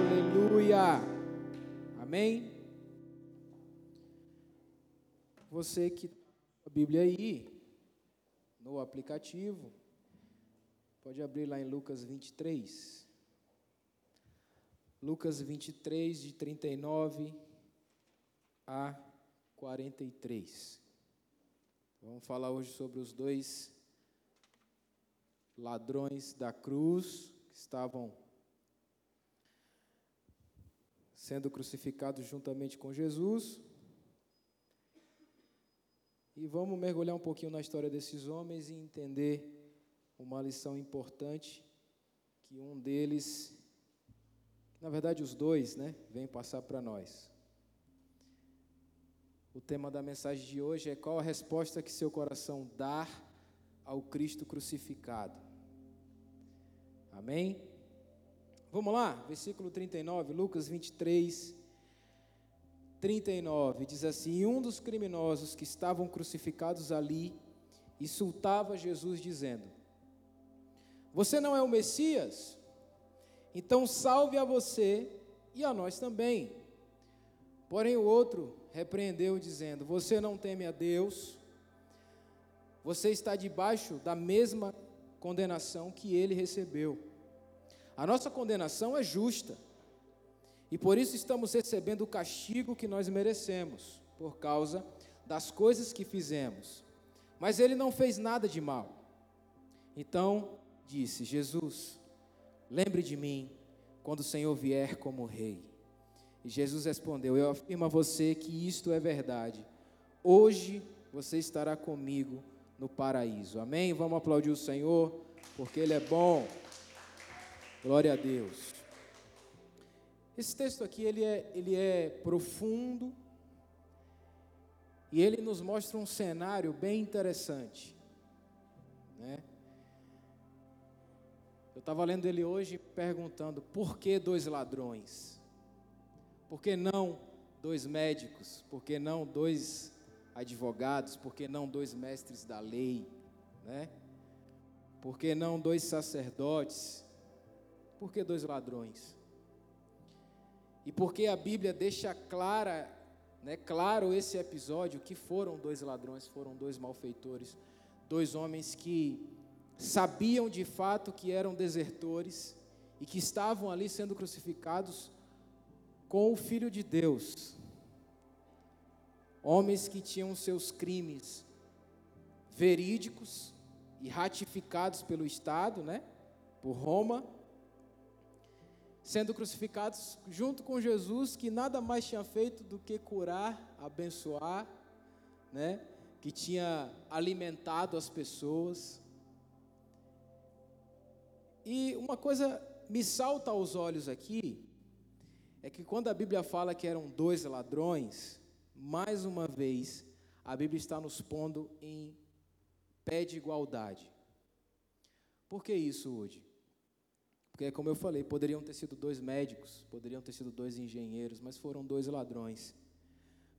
Aleluia. Amém? Você que a Bíblia aí no aplicativo, pode abrir lá em Lucas 23. Lucas 23 de 39 a 43. Vamos falar hoje sobre os dois ladrões da cruz que estavam sendo crucificados juntamente com Jesus. E vamos mergulhar um pouquinho na história desses homens e entender uma lição importante que um deles, na verdade os dois, né, vem passar para nós. O tema da mensagem de hoje é qual a resposta que seu coração dá ao Cristo crucificado. Amém? Vamos lá, versículo 39, Lucas 23, 39, diz assim: E um dos criminosos que estavam crucificados ali insultava Jesus, dizendo: Você não é o Messias? Então salve a você e a nós também. Porém o outro repreendeu, dizendo: Você não teme a Deus, você está debaixo da mesma condenação que ele recebeu. A nossa condenação é justa e por isso estamos recebendo o castigo que nós merecemos, por causa das coisas que fizemos. Mas ele não fez nada de mal. Então disse: Jesus, lembre de mim quando o Senhor vier como rei. E Jesus respondeu: Eu afirmo a você que isto é verdade. Hoje você estará comigo no paraíso. Amém? Vamos aplaudir o Senhor, porque Ele é bom. Glória a Deus. Esse texto aqui ele é, ele é profundo e ele nos mostra um cenário bem interessante. Né? Eu estava lendo ele hoje perguntando por que dois ladrões? Por que não dois médicos? Por que não dois advogados? Por que não dois mestres da lei? Né? Por que não dois sacerdotes? Por que dois ladrões? E porque a Bíblia deixa clara, né, claro esse episódio que foram dois ladrões, foram dois malfeitores, dois homens que sabiam de fato que eram desertores e que estavam ali sendo crucificados com o filho de Deus. Homens que tinham seus crimes verídicos e ratificados pelo Estado, né, por Roma, sendo crucificados junto com Jesus, que nada mais tinha feito do que curar, abençoar, né? que tinha alimentado as pessoas. E uma coisa me salta aos olhos aqui, é que quando a Bíblia fala que eram dois ladrões, mais uma vez, a Bíblia está nos pondo em pé de igualdade. Por que isso hoje? Porque, como eu falei, poderiam ter sido dois médicos, poderiam ter sido dois engenheiros, mas foram dois ladrões.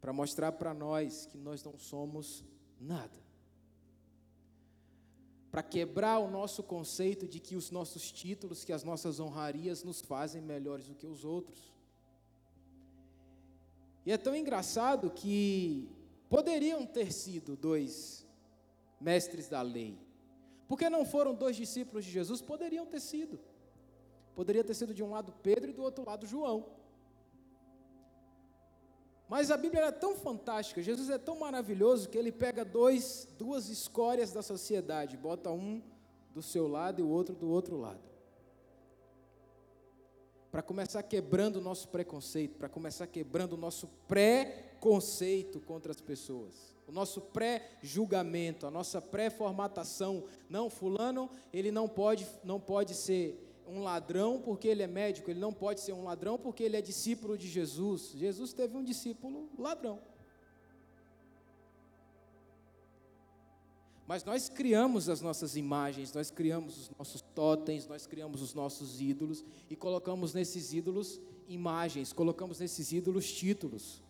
Para mostrar para nós que nós não somos nada. Para quebrar o nosso conceito de que os nossos títulos, que as nossas honrarias nos fazem melhores do que os outros. E é tão engraçado que poderiam ter sido dois mestres da lei. Porque não foram dois discípulos de Jesus? Poderiam ter sido. Poderia ter sido de um lado Pedro e do outro lado João. Mas a Bíblia é tão fantástica, Jesus é tão maravilhoso que ele pega dois, duas escórias da sociedade, bota um do seu lado e o outro do outro lado. Para começar quebrando o nosso preconceito, para começar quebrando o nosso pré-conceito contra as pessoas, o nosso pré-julgamento, a nossa pré-formatação. Não, fulano, ele não pode, não pode ser um ladrão porque ele é médico, ele não pode ser um ladrão porque ele é discípulo de Jesus. Jesus teve um discípulo ladrão. Mas nós criamos as nossas imagens, nós criamos os nossos totens, nós criamos os nossos ídolos e colocamos nesses ídolos imagens, colocamos nesses ídolos títulos.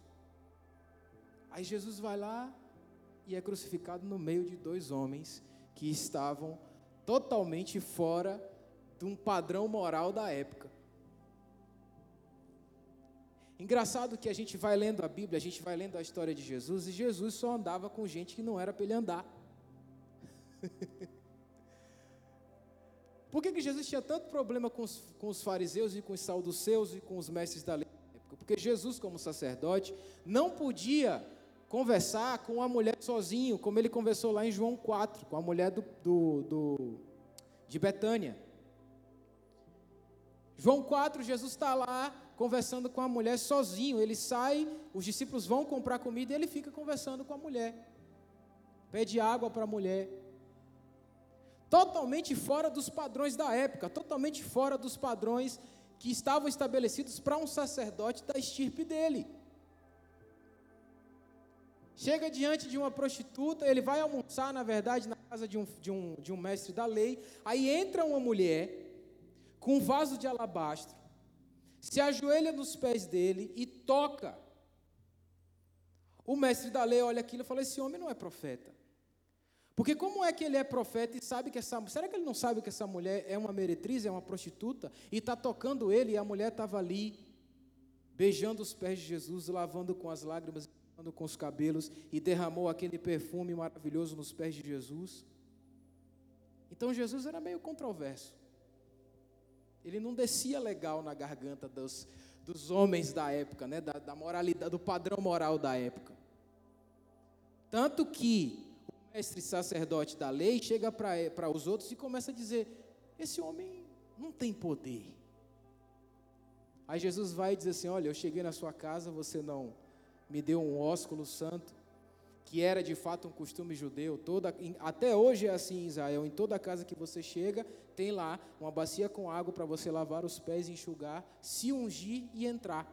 Aí Jesus vai lá e é crucificado no meio de dois homens que estavam totalmente fora de um padrão moral da época. Engraçado que a gente vai lendo a Bíblia, a gente vai lendo a história de Jesus, e Jesus só andava com gente que não era para ele andar. Por que, que Jesus tinha tanto problema com os, com os fariseus e com os saduceus e com os mestres da lei? Porque Jesus, como sacerdote, não podia conversar com a mulher sozinho, como ele conversou lá em João 4, com a mulher do, do, do de Betânia. João 4, Jesus está lá conversando com a mulher sozinho. Ele sai, os discípulos vão comprar comida e ele fica conversando com a mulher. Pede água para a mulher. Totalmente fora dos padrões da época, totalmente fora dos padrões que estavam estabelecidos para um sacerdote da estirpe dele. Chega diante de uma prostituta, ele vai almoçar, na verdade, na casa de um, de um, de um mestre da lei. Aí entra uma mulher com um vaso de alabastro, se ajoelha nos pés dele e toca. O mestre da lei olha aquilo e fala: Esse homem não é profeta. Porque como é que ele é profeta e sabe que essa. Será que ele não sabe que essa mulher é uma meretriz, é uma prostituta? E está tocando ele e a mulher estava ali, beijando os pés de Jesus, lavando com as lágrimas com os cabelos e derramou aquele perfume maravilhoso nos pés de Jesus. Então Jesus era meio controverso. Ele não descia legal na garganta dos, dos homens da época, né? da, da moralidade, do padrão moral da época. Tanto que o mestre sacerdote da lei chega para os outros e começa a dizer: esse homem não tem poder. Aí Jesus vai e diz assim: Olha, eu cheguei na sua casa, você não me deu um ósculo santo, que era de fato um costume judeu. Toda, até hoje é assim em Israel. Em toda casa que você chega, tem lá uma bacia com água para você lavar os pés, enxugar, se ungir e entrar.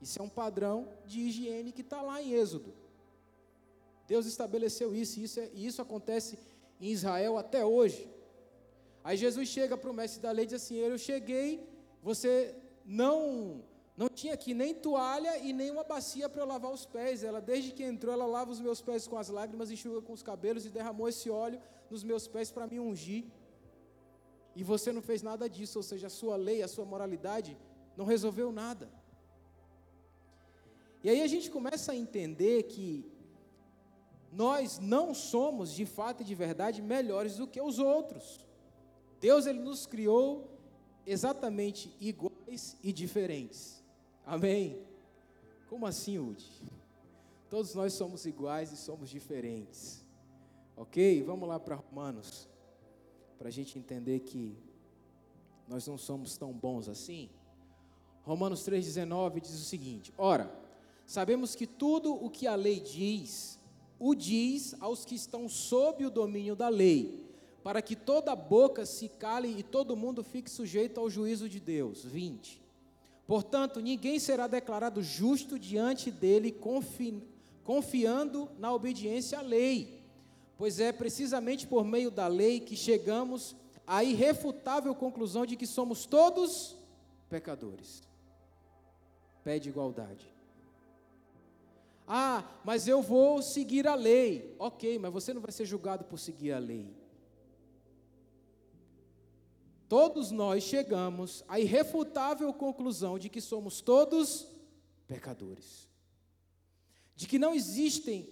Isso é um padrão de higiene que está lá em Êxodo. Deus estabeleceu isso, e isso, é, isso acontece em Israel até hoje. Aí Jesus chega para o mestre da lei e diz assim: Eu cheguei, você não não tinha aqui nem toalha e nem uma bacia para eu lavar os pés. Ela, desde que entrou, ela lava os meus pés com as lágrimas, enxuga com os cabelos e derramou esse óleo nos meus pés para me ungir. E você não fez nada disso, ou seja, a sua lei, a sua moralidade não resolveu nada. E aí a gente começa a entender que nós não somos, de fato e de verdade, melhores do que os outros. Deus ele nos criou exatamente iguais e diferentes. Amém? Como assim, Udi? Todos nós somos iguais e somos diferentes. Ok? Vamos lá para Romanos, para a gente entender que nós não somos tão bons assim. Romanos 3,19 diz o seguinte: Ora, sabemos que tudo o que a lei diz, o diz aos que estão sob o domínio da lei, para que toda boca se cale e todo mundo fique sujeito ao juízo de Deus. 20. Portanto, ninguém será declarado justo diante dele, confi confiando na obediência à lei, pois é precisamente por meio da lei que chegamos à irrefutável conclusão de que somos todos pecadores. Pede igualdade. Ah, mas eu vou seguir a lei. Ok, mas você não vai ser julgado por seguir a lei. Todos nós chegamos à irrefutável conclusão de que somos todos pecadores. De que não existem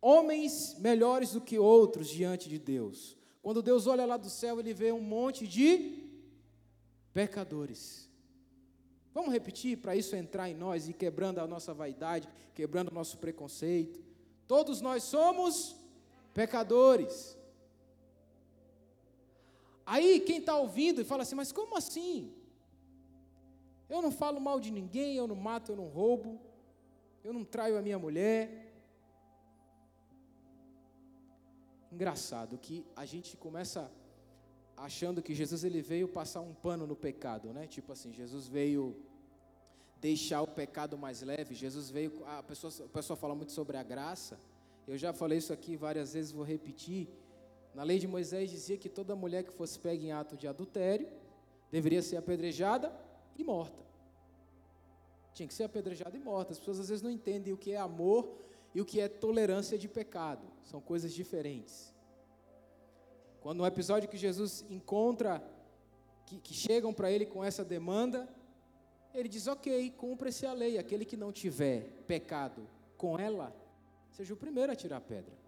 homens melhores do que outros diante de Deus. Quando Deus olha lá do céu, ele vê um monte de pecadores. Vamos repetir para isso entrar em nós e quebrando a nossa vaidade, quebrando o nosso preconceito. Todos nós somos pecadores. Aí quem está ouvindo e fala assim, mas como assim? Eu não falo mal de ninguém, eu não mato, eu não roubo, eu não traio a minha mulher. Engraçado que a gente começa achando que Jesus ele veio passar um pano no pecado, né? Tipo assim, Jesus veio deixar o pecado mais leve. Jesus veio, a pessoa, a pessoa fala muito sobre a graça. Eu já falei isso aqui várias vezes, vou repetir. Na lei de Moisés dizia que toda mulher que fosse pega em ato de adultério deveria ser apedrejada e morta. Tinha que ser apedrejada e morta. As pessoas às vezes não entendem o que é amor e o que é tolerância de pecado. São coisas diferentes. Quando no episódio que Jesus encontra, que, que chegam para ele com essa demanda, Ele diz: Ok, cumpra-se a lei. Aquele que não tiver pecado com ela, seja o primeiro a tirar a pedra.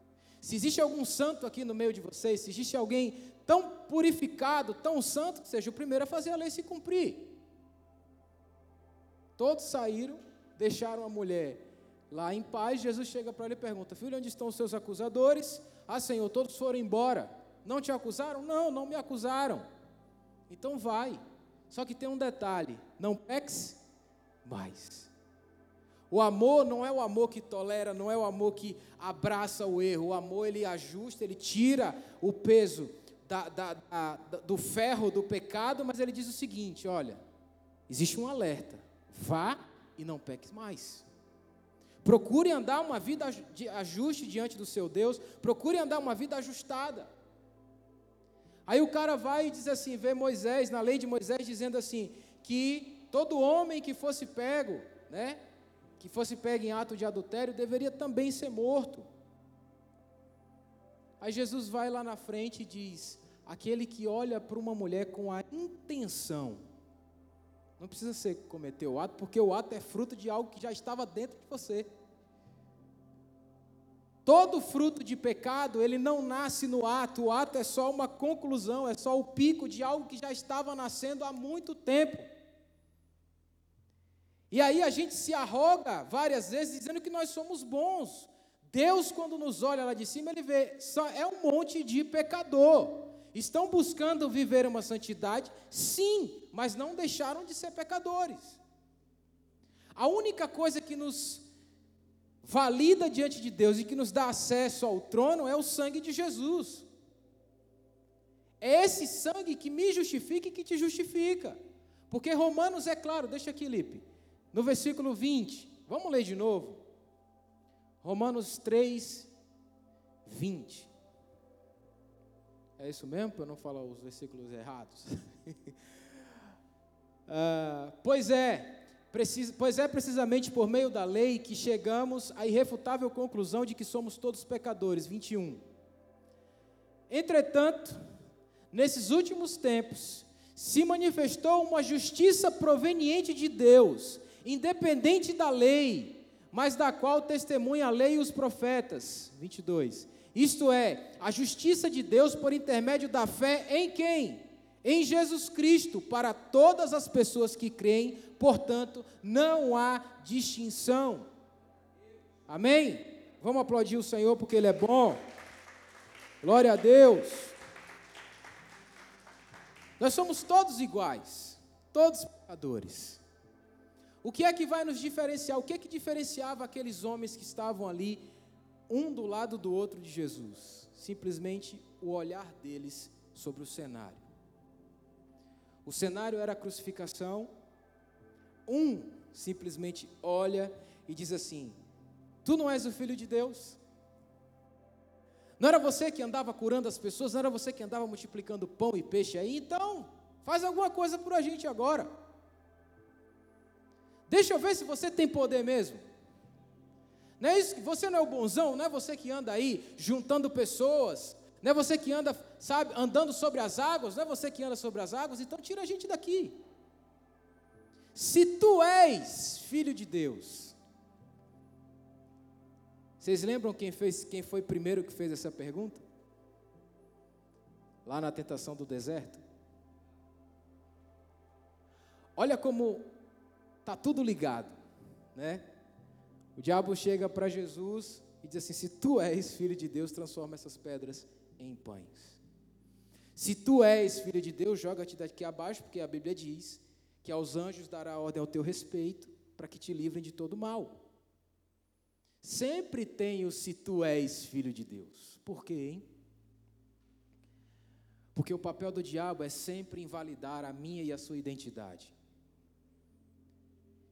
Se existe algum santo aqui no meio de vocês, se existe alguém tão purificado, tão santo, que seja o primeiro a fazer a lei se cumprir. Todos saíram, deixaram a mulher lá em paz. Jesus chega para ele e pergunta: Filho, onde estão os seus acusadores? Ah, Senhor, todos foram embora. Não te acusaram? Não, não me acusaram. Então vai. Só que tem um detalhe: não peques mais. O amor não é o amor que tolera, não é o amor que abraça o erro. O amor ele ajusta, ele tira o peso da, da, da, do ferro do pecado, mas ele diz o seguinte: olha, existe um alerta. Vá e não peques mais. Procure andar uma vida de ajuste diante do seu Deus. Procure andar uma vida ajustada. Aí o cara vai e diz assim, vê Moisés, na lei de Moisés, dizendo assim, que todo homem que fosse pego, né, que fosse pego em ato de adultério, deveria também ser morto. Aí Jesus vai lá na frente e diz: aquele que olha para uma mulher com a intenção, não precisa ser cometer o ato, porque o ato é fruto de algo que já estava dentro de você. Todo fruto de pecado, ele não nasce no ato, o ato é só uma conclusão, é só o pico de algo que já estava nascendo há muito tempo. E aí a gente se arroga várias vezes dizendo que nós somos bons. Deus, quando nos olha lá de cima, ele vê, é um monte de pecador. Estão buscando viver uma santidade? Sim, mas não deixaram de ser pecadores. A única coisa que nos valida diante de Deus e que nos dá acesso ao trono é o sangue de Jesus. É esse sangue que me justifica e que te justifica. Porque Romanos é claro, deixa aqui, Lipe, no versículo 20, vamos ler de novo. Romanos 3, 20. É isso mesmo, para eu não falar os versículos errados? uh, pois é, pois é precisamente por meio da lei que chegamos à irrefutável conclusão de que somos todos pecadores. 21. Entretanto, nesses últimos tempos, se manifestou uma justiça proveniente de Deus, independente da lei, mas da qual testemunha a lei e os profetas. 22. Isto é, a justiça de Deus por intermédio da fé em quem? Em Jesus Cristo, para todas as pessoas que creem, portanto, não há distinção. Amém? Vamos aplaudir o Senhor porque Ele é bom. Glória a Deus. Nós somos todos iguais, todos pecadores. O que é que vai nos diferenciar? O que é que diferenciava aqueles homens que estavam ali, um do lado do outro de Jesus? Simplesmente o olhar deles sobre o cenário. O cenário era a crucificação, um simplesmente olha e diz assim: Tu não és o filho de Deus? Não era você que andava curando as pessoas, não era você que andava multiplicando pão e peixe aí? Então, faz alguma coisa por a gente agora. Deixa eu ver se você tem poder mesmo. Não é isso? Você não é o bonzão, não é você que anda aí juntando pessoas, não é você que anda, sabe, andando sobre as águas, não é você que anda sobre as águas, então tira a gente daqui. Se tu és filho de Deus. Vocês lembram quem, fez, quem foi primeiro que fez essa pergunta? Lá na tentação do deserto. Olha como está tudo ligado, né? O diabo chega para Jesus e diz assim: Se tu és filho de Deus, transforma essas pedras em pães. Se tu és filho de Deus, joga-te daqui abaixo, porque a Bíblia diz que aos anjos dará ordem ao teu respeito, para que te livrem de todo mal. Sempre tem o se tu és filho de Deus. Por quê, hein? Porque o papel do diabo é sempre invalidar a minha e a sua identidade.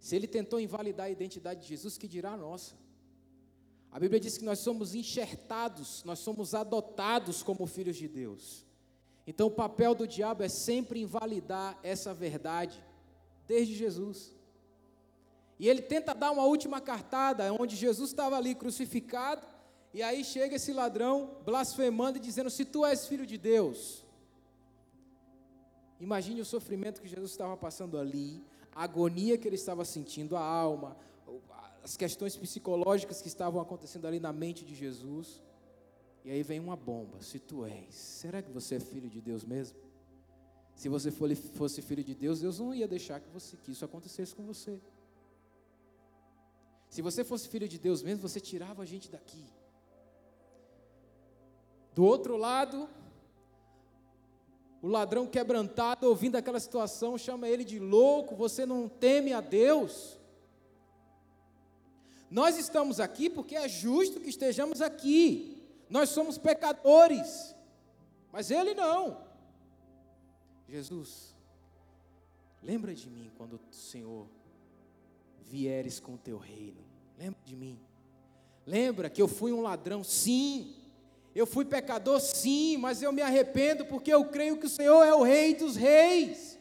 Se ele tentou invalidar a identidade de Jesus, que dirá a nossa? A Bíblia diz que nós somos enxertados, nós somos adotados como filhos de Deus. Então, o papel do diabo é sempre invalidar essa verdade desde Jesus. E ele tenta dar uma última cartada, onde Jesus estava ali crucificado, e aí chega esse ladrão blasfemando e dizendo: Se tu és filho de Deus, Imagine o sofrimento que Jesus estava passando ali, a agonia que ele estava sentindo, a alma, as questões psicológicas que estavam acontecendo ali na mente de Jesus. E aí vem uma bomba: se tu és, será que você é filho de Deus mesmo? Se você fosse filho de Deus, Deus não ia deixar que, você, que isso acontecesse com você. Se você fosse filho de Deus mesmo, você tirava a gente daqui. Do outro lado, o ladrão quebrantado, ouvindo aquela situação, chama ele de louco, você não teme a Deus. Nós estamos aqui porque é justo que estejamos aqui. Nós somos pecadores. Mas ele não. Jesus, lembra de mim quando o Senhor vieres com o teu reino. Lembra de mim. Lembra que eu fui um ladrão, sim. Eu fui pecador, sim, mas eu me arrependo porque eu creio que o Senhor é o Rei dos Reis.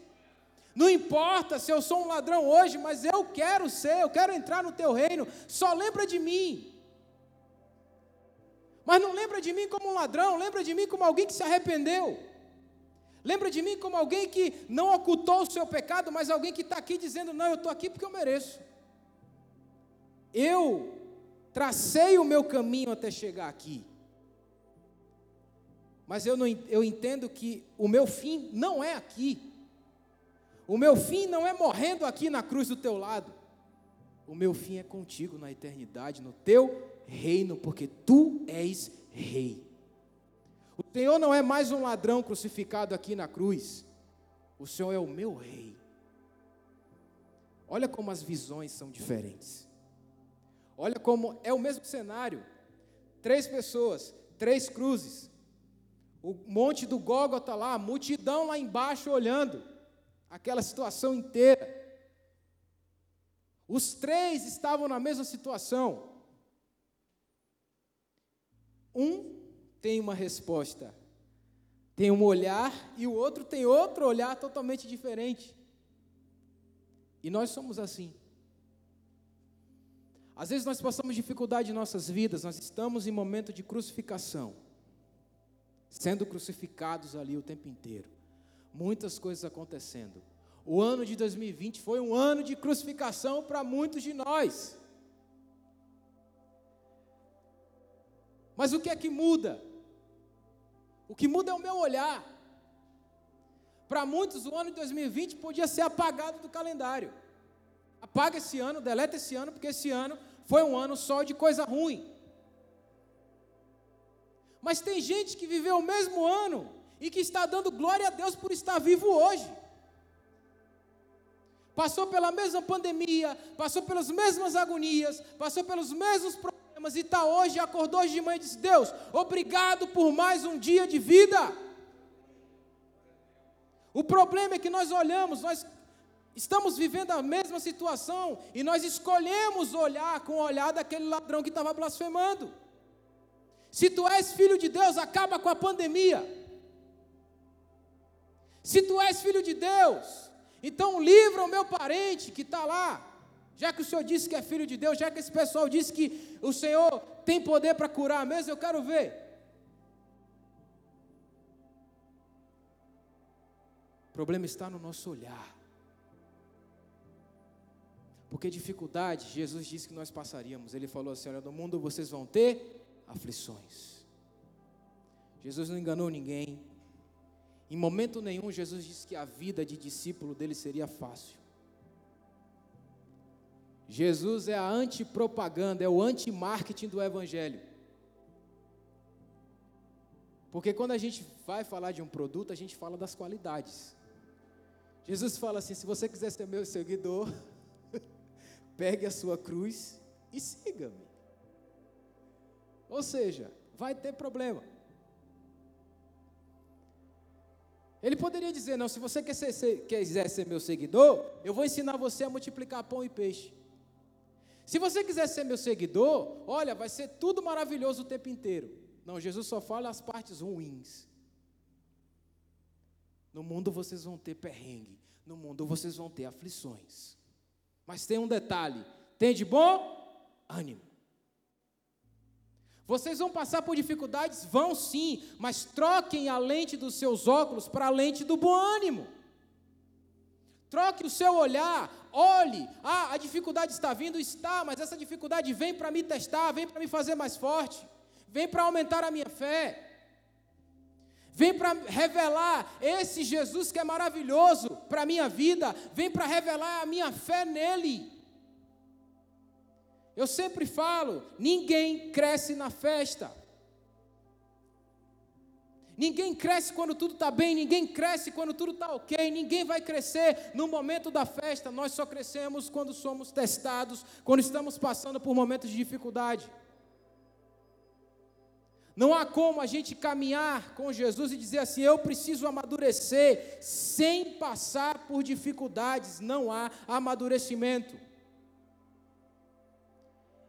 Não importa se eu sou um ladrão hoje, mas eu quero ser, eu quero entrar no teu reino. Só lembra de mim. Mas não lembra de mim como um ladrão, lembra de mim como alguém que se arrependeu. Lembra de mim como alguém que não ocultou o seu pecado, mas alguém que está aqui dizendo: Não, eu estou aqui porque eu mereço. Eu tracei o meu caminho até chegar aqui. Mas eu, não, eu entendo que o meu fim não é aqui. O meu fim não é morrendo aqui na cruz do teu lado. O meu fim é contigo na eternidade, no teu reino, porque tu és rei. O Senhor não é mais um ladrão crucificado aqui na cruz. O Senhor é o meu rei. Olha como as visões são diferentes. Olha como é o mesmo cenário. Três pessoas, três cruzes. O monte do Gólgota lá, a multidão lá embaixo olhando aquela situação inteira. Os três estavam na mesma situação. Um tem uma resposta, tem um olhar, e o outro tem outro olhar totalmente diferente. E nós somos assim. Às vezes nós passamos dificuldade em nossas vidas, nós estamos em momento de crucificação, sendo crucificados ali o tempo inteiro muitas coisas acontecendo. O ano de 2020 foi um ano de crucificação para muitos de nós. Mas o que é que muda? O que muda é o meu olhar. Para muitos, o ano de 2020 podia ser apagado do calendário. Apaga esse ano, deleta esse ano, porque esse ano foi um ano só de coisa ruim. Mas tem gente que viveu o mesmo ano e que está dando glória a Deus por estar vivo hoje. Passou pela mesma pandemia, passou pelas mesmas agonias, passou pelos mesmos problemas e está hoje, acordou hoje de manhã e disse: Deus, obrigado por mais um dia de vida. O problema é que nós olhamos, nós estamos vivendo a mesma situação e nós escolhemos olhar com o olhar daquele ladrão que estava blasfemando. Se tu és filho de Deus, acaba com a pandemia. Se tu és filho de Deus, então livra o meu parente que está lá. Já que o Senhor disse que é filho de Deus, já que esse pessoal disse que o Senhor tem poder para curar mesmo, eu quero ver. O problema está no nosso olhar. Porque dificuldade, Jesus disse que nós passaríamos. Ele falou assim: Olha, no mundo vocês vão ter aflições. Jesus não enganou ninguém. Em momento nenhum, Jesus disse que a vida de discípulo dele seria fácil. Jesus é a antipropaganda, é o anti-marketing do Evangelho. Porque quando a gente vai falar de um produto, a gente fala das qualidades. Jesus fala assim: se você quiser ser meu seguidor, pegue a sua cruz e siga-me. Ou seja, vai ter problema. Ele poderia dizer: Não, se você quer ser, ser, quiser ser meu seguidor, eu vou ensinar você a multiplicar pão e peixe. Se você quiser ser meu seguidor, olha, vai ser tudo maravilhoso o tempo inteiro. Não, Jesus só fala as partes ruins. No mundo vocês vão ter perrengue, no mundo vocês vão ter aflições. Mas tem um detalhe: tem de bom ânimo. Vocês vão passar por dificuldades? Vão sim, mas troquem a lente dos seus óculos para a lente do bom ânimo. Troque o seu olhar, olhe. Ah, a dificuldade está vindo, está, mas essa dificuldade vem para me testar, vem para me fazer mais forte, vem para aumentar a minha fé. Vem para revelar esse Jesus que é maravilhoso para a minha vida, vem para revelar a minha fé nele. Eu sempre falo: ninguém cresce na festa. Ninguém cresce quando tudo está bem, ninguém cresce quando tudo está ok, ninguém vai crescer no momento da festa, nós só crescemos quando somos testados, quando estamos passando por momentos de dificuldade. Não há como a gente caminhar com Jesus e dizer assim: eu preciso amadurecer, sem passar por dificuldades, não há amadurecimento.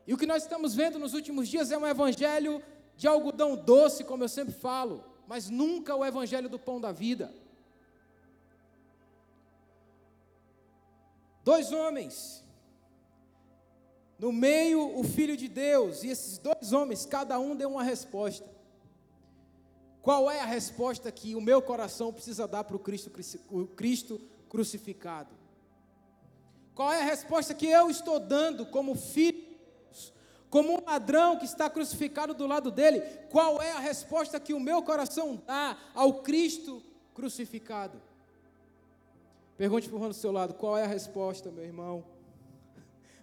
E o que nós estamos vendo nos últimos dias é um evangelho de algodão doce, como eu sempre falo mas nunca o evangelho do pão da vida. Dois homens, no meio o Filho de Deus, e esses dois homens, cada um deu uma resposta. Qual é a resposta que o meu coração precisa dar para o Cristo, o Cristo crucificado? Qual é a resposta que eu estou dando como filho como um ladrão que está crucificado do lado dele, qual é a resposta que o meu coração dá ao Cristo crucificado? Pergunte para o do seu lado, qual é a resposta, meu irmão?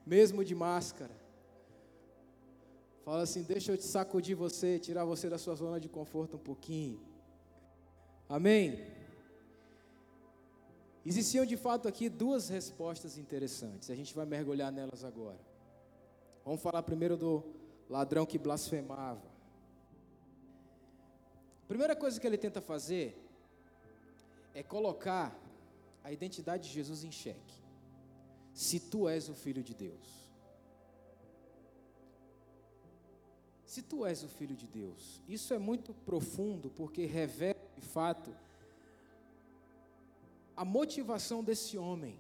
Mesmo de máscara. Fala assim, deixa eu te sacudir você, tirar você da sua zona de conforto um pouquinho. Amém? Existiam de fato aqui duas respostas interessantes, a gente vai mergulhar nelas agora. Vamos falar primeiro do ladrão que blasfemava. A primeira coisa que ele tenta fazer é colocar a identidade de Jesus em xeque. Se tu és o filho de Deus. Se tu és o filho de Deus, isso é muito profundo porque revela de fato a motivação desse homem.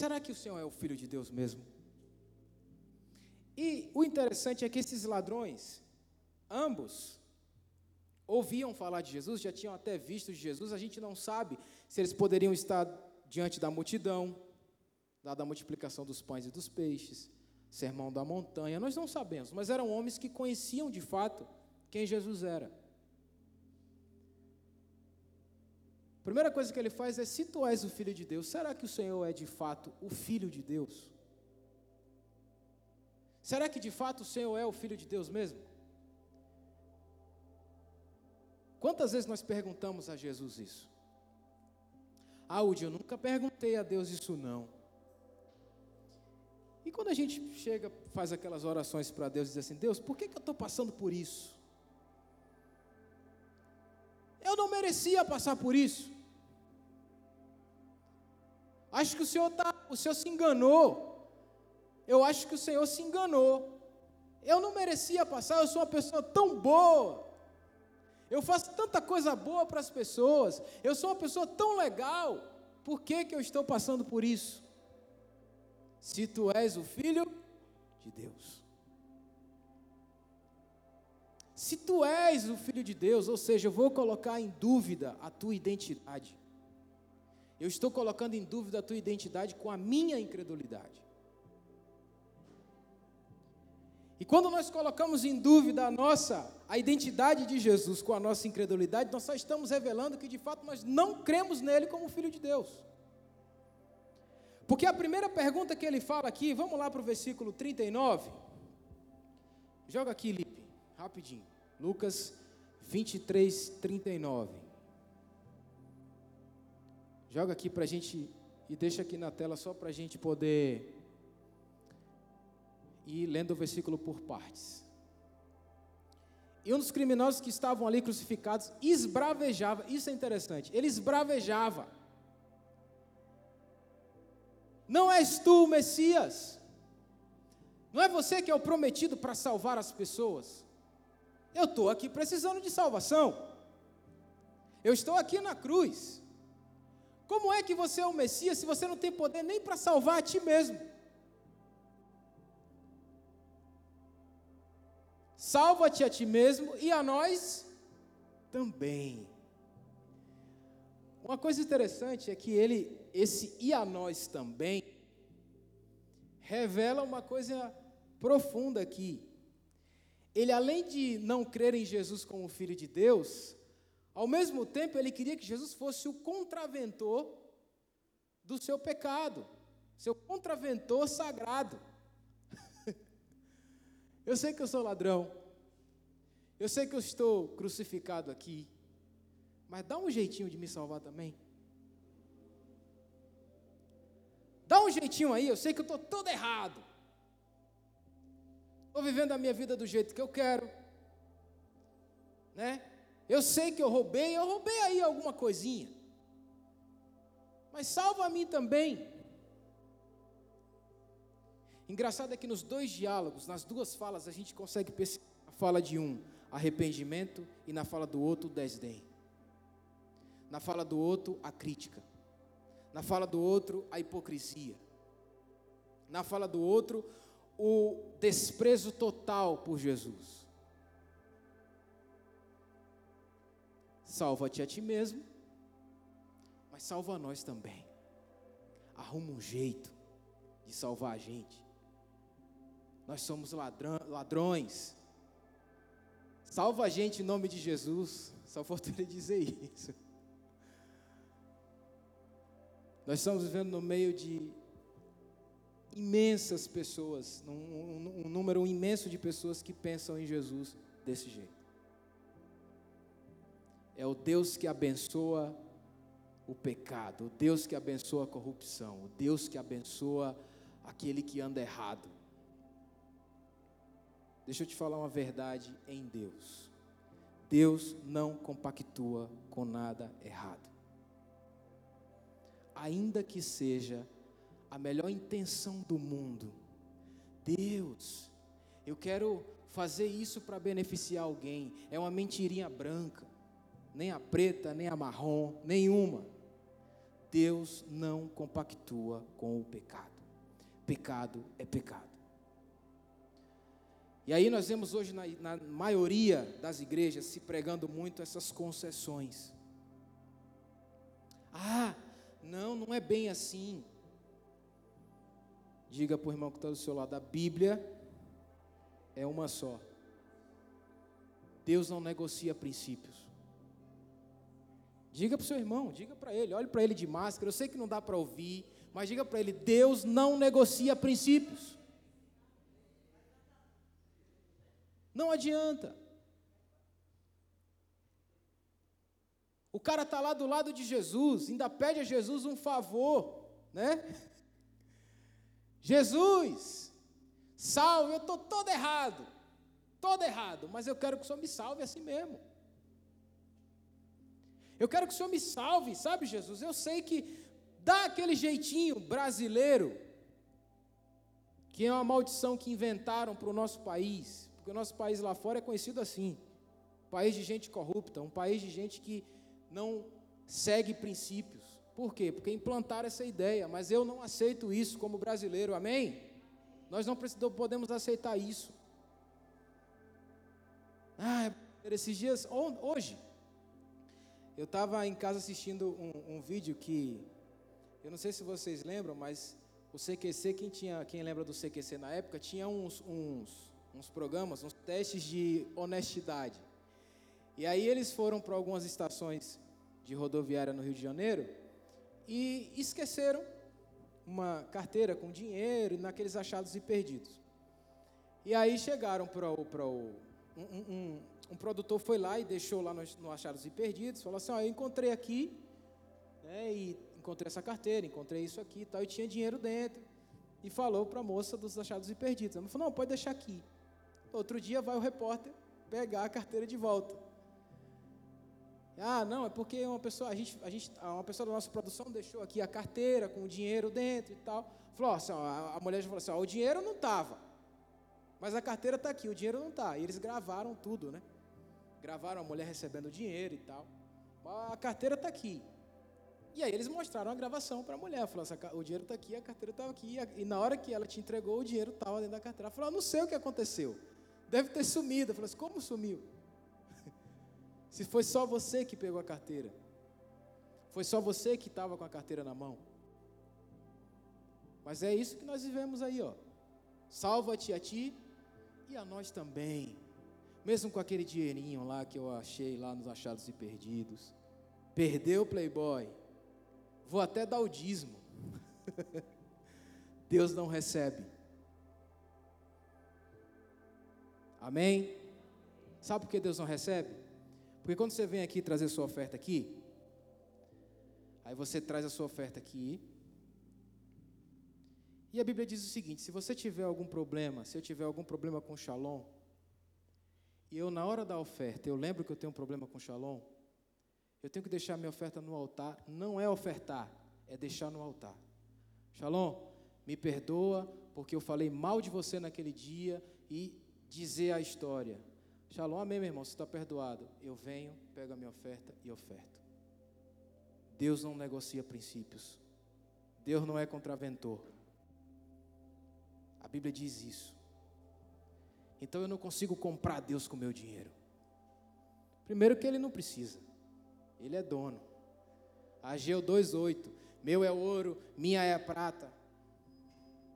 Será que o Senhor é o Filho de Deus mesmo? E o interessante é que esses ladrões, ambos, ouviam falar de Jesus, já tinham até visto de Jesus, a gente não sabe se eles poderiam estar diante da multidão, dada a multiplicação dos pães e dos peixes, sermão da montanha, nós não sabemos, mas eram homens que conheciam de fato quem Jesus era. Primeira coisa que ele faz é: se tu és o filho de Deus, será que o Senhor é de fato o filho de Deus? Será que de fato o Senhor é o filho de Deus mesmo? Quantas vezes nós perguntamos a Jesus isso? Ah, Udi, eu nunca perguntei a Deus isso não. E quando a gente chega, faz aquelas orações para Deus e diz assim: Deus, por que, que eu estou passando por isso? Eu não merecia passar por isso. Acho que o Senhor tá, o Senhor se enganou. Eu acho que o Senhor se enganou. Eu não merecia passar, eu sou uma pessoa tão boa. Eu faço tanta coisa boa para as pessoas. Eu sou uma pessoa tão legal. Por que, que eu estou passando por isso? Se tu és o filho de Deus. Se tu és o filho de Deus, ou seja, eu vou colocar em dúvida a tua identidade. Eu estou colocando em dúvida a tua identidade com a minha incredulidade. E quando nós colocamos em dúvida a nossa, a identidade de Jesus com a nossa incredulidade, nós só estamos revelando que de fato nós não cremos nele como filho de Deus. Porque a primeira pergunta que ele fala aqui, vamos lá para o versículo 39. Joga aqui, Lipe, rapidinho. Lucas 23, 39. Joga aqui para a gente e deixa aqui na tela só para a gente poder ir lendo o versículo por partes. E um dos criminosos que estavam ali crucificados esbravejava, isso é interessante, ele esbravejava. Não és tu o Messias, não é você que é o prometido para salvar as pessoas. Eu estou aqui precisando de salvação, eu estou aqui na cruz. Como é que você é o Messias se você não tem poder nem para salvar a ti mesmo? Salva-te a ti mesmo e a nós também. Uma coisa interessante é que ele, esse e a nós também, revela uma coisa profunda aqui. Ele, além de não crer em Jesus como Filho de Deus, ao mesmo tempo ele queria que Jesus fosse o contraventor do seu pecado, seu contraventor sagrado. eu sei que eu sou ladrão, eu sei que eu estou crucificado aqui, mas dá um jeitinho de me salvar também. Dá um jeitinho aí, eu sei que eu estou todo errado. Estou vivendo a minha vida do jeito que eu quero. Né? Eu sei que eu roubei, eu roubei aí alguma coisinha. Mas salva a mim também. Engraçado é que nos dois diálogos, nas duas falas, a gente consegue perceber a fala de um, arrependimento, e na fala do outro, desdém. Na fala do outro, a crítica. Na fala do outro, a hipocrisia. Na fala do outro, o desprezo total por Jesus. Salva-te a ti mesmo, mas salva a nós também. Arruma um jeito de salvar a gente. Nós somos ladrão, ladrões. Salva a gente em nome de Jesus. Só faltou dizer isso. Nós estamos vivendo no meio de imensas pessoas, um, um, um, número imenso de pessoas que pensam em Jesus desse jeito. É o Deus que abençoa o pecado, o Deus que abençoa a corrupção, o Deus que abençoa aquele que anda errado. Deixa eu te falar uma verdade em Deus. Deus não compactua com nada errado ainda que seja a melhor intenção do mundo, Deus, eu quero fazer isso para beneficiar alguém, é uma mentirinha branca, nem a preta, nem a marrom, nenhuma. Deus não compactua com o pecado. Pecado é pecado. E aí nós vemos hoje na, na maioria das igrejas se pregando muito essas concessões. Ah, não, não é bem assim. Diga para o irmão que está do seu lado: a Bíblia é uma só. Deus não negocia princípios. Diga para o seu irmão, diga para ele, olhe para ele de máscara. Eu sei que não dá para ouvir, mas diga para ele: Deus não negocia princípios. Não adianta. O cara está lá do lado de Jesus, ainda pede a Jesus um favor, né? Jesus, salve, eu estou todo errado, todo errado, mas eu quero que o Senhor me salve assim mesmo. Eu quero que o Senhor me salve, sabe, Jesus? Eu sei que dá aquele jeitinho brasileiro, que é uma maldição que inventaram para o nosso país, porque o nosso país lá fora é conhecido assim país de gente corrupta, um país de gente que não segue princípios. Por quê? Porque implantaram essa ideia, mas eu não aceito isso como brasileiro, amém? Nós não podemos aceitar isso. Ah, esses dias, hoje, eu estava em casa assistindo um, um, vídeo que, eu não sei se vocês lembram, mas o CQC, quem, tinha, quem lembra do CQC na época, tinha uns, uns, uns programas, uns testes de honestidade. E aí eles foram para algumas estações de rodoviária no Rio de Janeiro e esqueceram uma carteira com dinheiro naqueles achados e perdidos. E aí chegaram para o. Pra o um, um, um, produtor foi lá e deixou lá no, no Achados e Perdidos, falou assim: ó, eu encontrei aqui, né, e encontrei essa carteira, encontrei isso aqui e tal, e tinha dinheiro dentro. E falou para a moça dos Achados e Perdidos. Ela falou: não, pode deixar aqui. Outro dia vai o repórter pegar a carteira de volta. Ah, não, é porque uma pessoa, a gente, a gente, uma pessoa da nossa produção deixou aqui a carteira com o dinheiro dentro e tal. Falou, assim, ó, a mulher já falou assim, ó, o dinheiro não estava, mas a carteira está aqui, o dinheiro não está. E eles gravaram tudo, né? Gravaram a mulher recebendo dinheiro e tal. A carteira está aqui. E aí eles mostraram a gravação para a mulher. Falaram o dinheiro está aqui, a carteira estava aqui. E na hora que ela te entregou, o dinheiro estava dentro da carteira. Ela falou, não sei o que aconteceu. Deve ter sumido. Eu assim, como sumiu? Se foi só você que pegou a carteira. Foi só você que estava com a carteira na mão. Mas é isso que nós vivemos aí, ó. Salva-te a ti e a nós também. Mesmo com aquele dinheirinho lá que eu achei lá nos achados e perdidos. Perdeu o Playboy. Vou até dar o dízimo. Deus não recebe. Amém? Sabe por que Deus não recebe? Porque quando você vem aqui trazer sua oferta aqui, aí você traz a sua oferta aqui, e a Bíblia diz o seguinte: se você tiver algum problema, se eu tiver algum problema com Shalom, e eu na hora da oferta, eu lembro que eu tenho um problema com Shalom, eu tenho que deixar minha oferta no altar, não é ofertar, é deixar no altar. Shalom, me perdoa porque eu falei mal de você naquele dia e dizer a história. Shalom, amém, meu irmão, você está perdoado. Eu venho, pego a minha oferta e oferto. Deus não negocia princípios. Deus não é contraventor. A Bíblia diz isso. Então eu não consigo comprar Deus com meu dinheiro. Primeiro que ele não precisa. Ele é dono. Ageu 2:8. Meu é ouro, minha é a prata.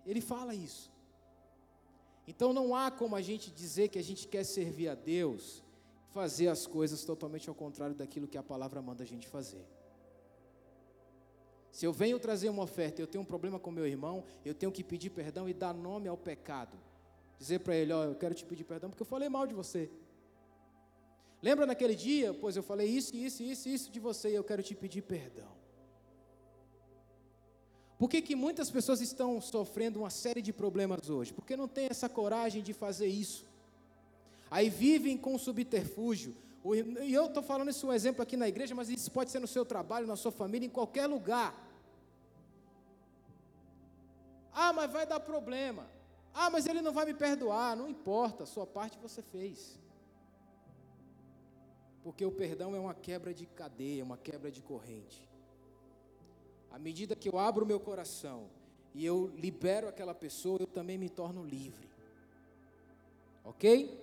Ele fala isso. Então não há como a gente dizer que a gente quer servir a Deus, fazer as coisas totalmente ao contrário daquilo que a palavra manda a gente fazer. Se eu venho trazer uma oferta e eu tenho um problema com meu irmão, eu tenho que pedir perdão e dar nome ao pecado. Dizer para ele, ó, eu quero te pedir perdão porque eu falei mal de você. Lembra naquele dia? Pois eu falei isso, isso, isso, isso de você e eu quero te pedir perdão. Por que, que muitas pessoas estão sofrendo uma série de problemas hoje? Porque não tem essa coragem de fazer isso. Aí vivem com subterfúgio. E eu estou falando isso um exemplo aqui na igreja, mas isso pode ser no seu trabalho, na sua família, em qualquer lugar. Ah, mas vai dar problema. Ah, mas ele não vai me perdoar. Não importa, a sua parte você fez. Porque o perdão é uma quebra de cadeia, uma quebra de corrente. À medida que eu abro meu coração e eu libero aquela pessoa, eu também me torno livre. Ok?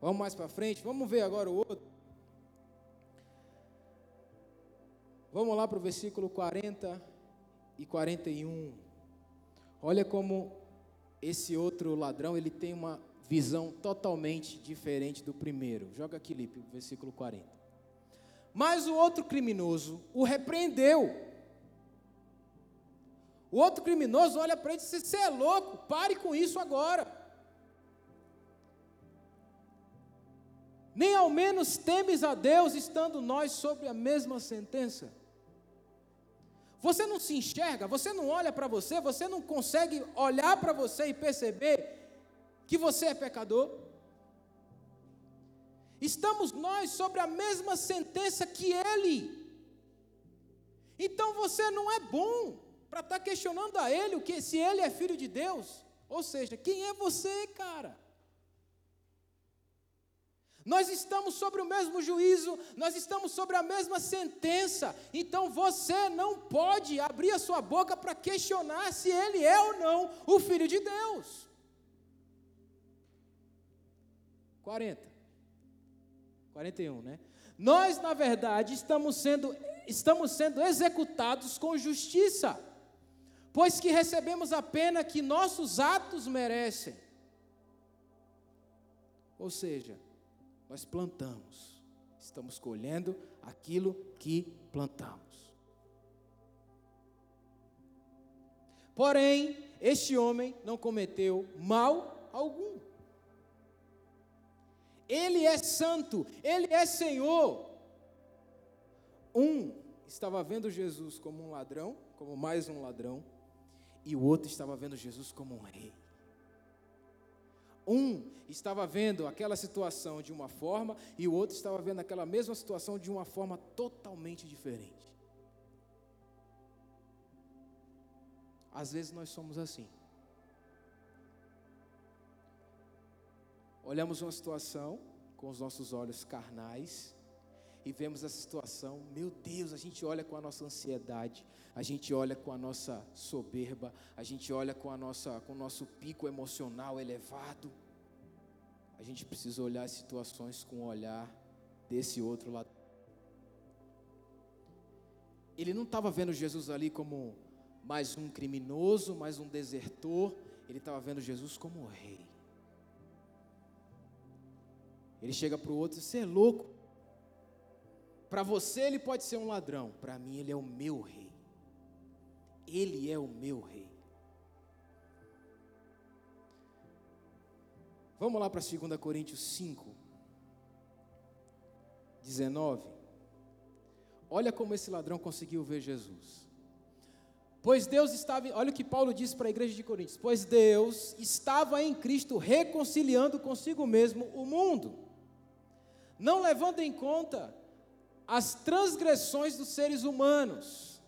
Vamos mais para frente? Vamos ver agora o outro. Vamos lá para o versículo 40 e 41. Olha como esse outro ladrão, ele tem uma visão totalmente diferente do primeiro. Joga aqui, Lipe, versículo 40. Mas o outro criminoso o repreendeu o outro criminoso olha para ele e diz: Você é louco, pare com isso agora. Nem ao menos temes a Deus, estando nós sobre a mesma sentença. Você não se enxerga, você não olha para você, você não consegue olhar para você e perceber que você é pecador. Estamos nós sobre a mesma sentença que ele. Então você não é bom para estar tá questionando a ele o que se ele é filho de Deus. Ou seja, quem é você, cara? Nós estamos sobre o mesmo juízo, nós estamos sobre a mesma sentença. Então você não pode abrir a sua boca para questionar se ele é ou não o filho de Deus. 40. 41, né? Nós, na verdade, estamos sendo estamos sendo executados com justiça pois que recebemos a pena que nossos atos merecem. Ou seja, nós plantamos, estamos colhendo aquilo que plantamos. Porém, este homem não cometeu mal algum. Ele é santo, ele é Senhor. Um estava vendo Jesus como um ladrão, como mais um ladrão e o outro estava vendo Jesus como um rei. Um estava vendo aquela situação de uma forma e o outro estava vendo aquela mesma situação de uma forma totalmente diferente. Às vezes nós somos assim. Olhamos uma situação com os nossos olhos carnais e vemos essa situação, meu Deus, a gente olha com a nossa ansiedade, a gente olha com a nossa soberba, a gente olha com, a nossa, com o nosso pico emocional elevado. A gente precisa olhar as situações com o olhar desse outro lado. ele não estava vendo Jesus ali como mais um criminoso, mais um desertor, ele estava vendo Jesus como rei. Ele chega para o outro e diz: Você é louco? Para você ele pode ser um ladrão, para mim ele é o meu rei. Ele é o meu rei. Vamos lá para 2 Coríntios 5, 19. Olha como esse ladrão conseguiu ver Jesus. Pois Deus estava, olha o que Paulo disse para a igreja de Coríntios: Pois Deus estava em Cristo reconciliando consigo mesmo o mundo, não levando em conta as transgressões dos seres humanos,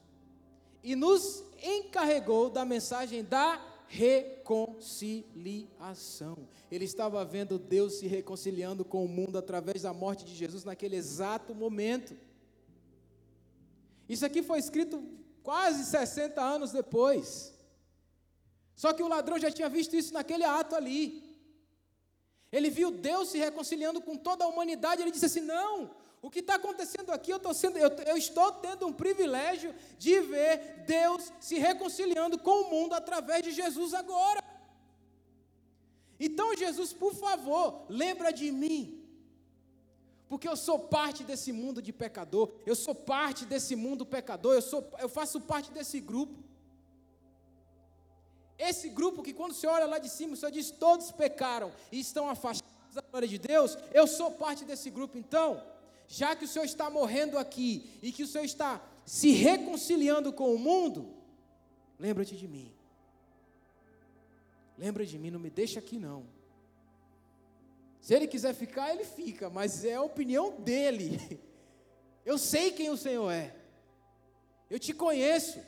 e nos encarregou da mensagem da reconciliação. Ele estava vendo Deus se reconciliando com o mundo através da morte de Jesus naquele exato momento. Isso aqui foi escrito quase 60 anos depois. Só que o ladrão já tinha visto isso naquele ato ali. Ele viu Deus se reconciliando com toda a humanidade. Ele disse assim: Não, o que está acontecendo aqui, eu, sendo, eu, eu estou tendo um privilégio de ver Deus se reconciliando com o mundo através de Jesus agora. Então, Jesus, por favor, lembra de mim. Porque eu sou parte desse mundo de pecador, eu sou parte desse mundo pecador, eu, sou, eu faço parte desse grupo. Esse grupo que quando você olha lá de cima, você diz todos pecaram e estão afastados da glória de Deus, eu sou parte desse grupo então já que o Senhor está morrendo aqui e que o Senhor está se reconciliando com o mundo, lembra-te de mim. Lembra de mim, não me deixa aqui não. Se ele quiser ficar, ele fica, mas é a opinião dele. Eu sei quem o Senhor é. Eu te conheço.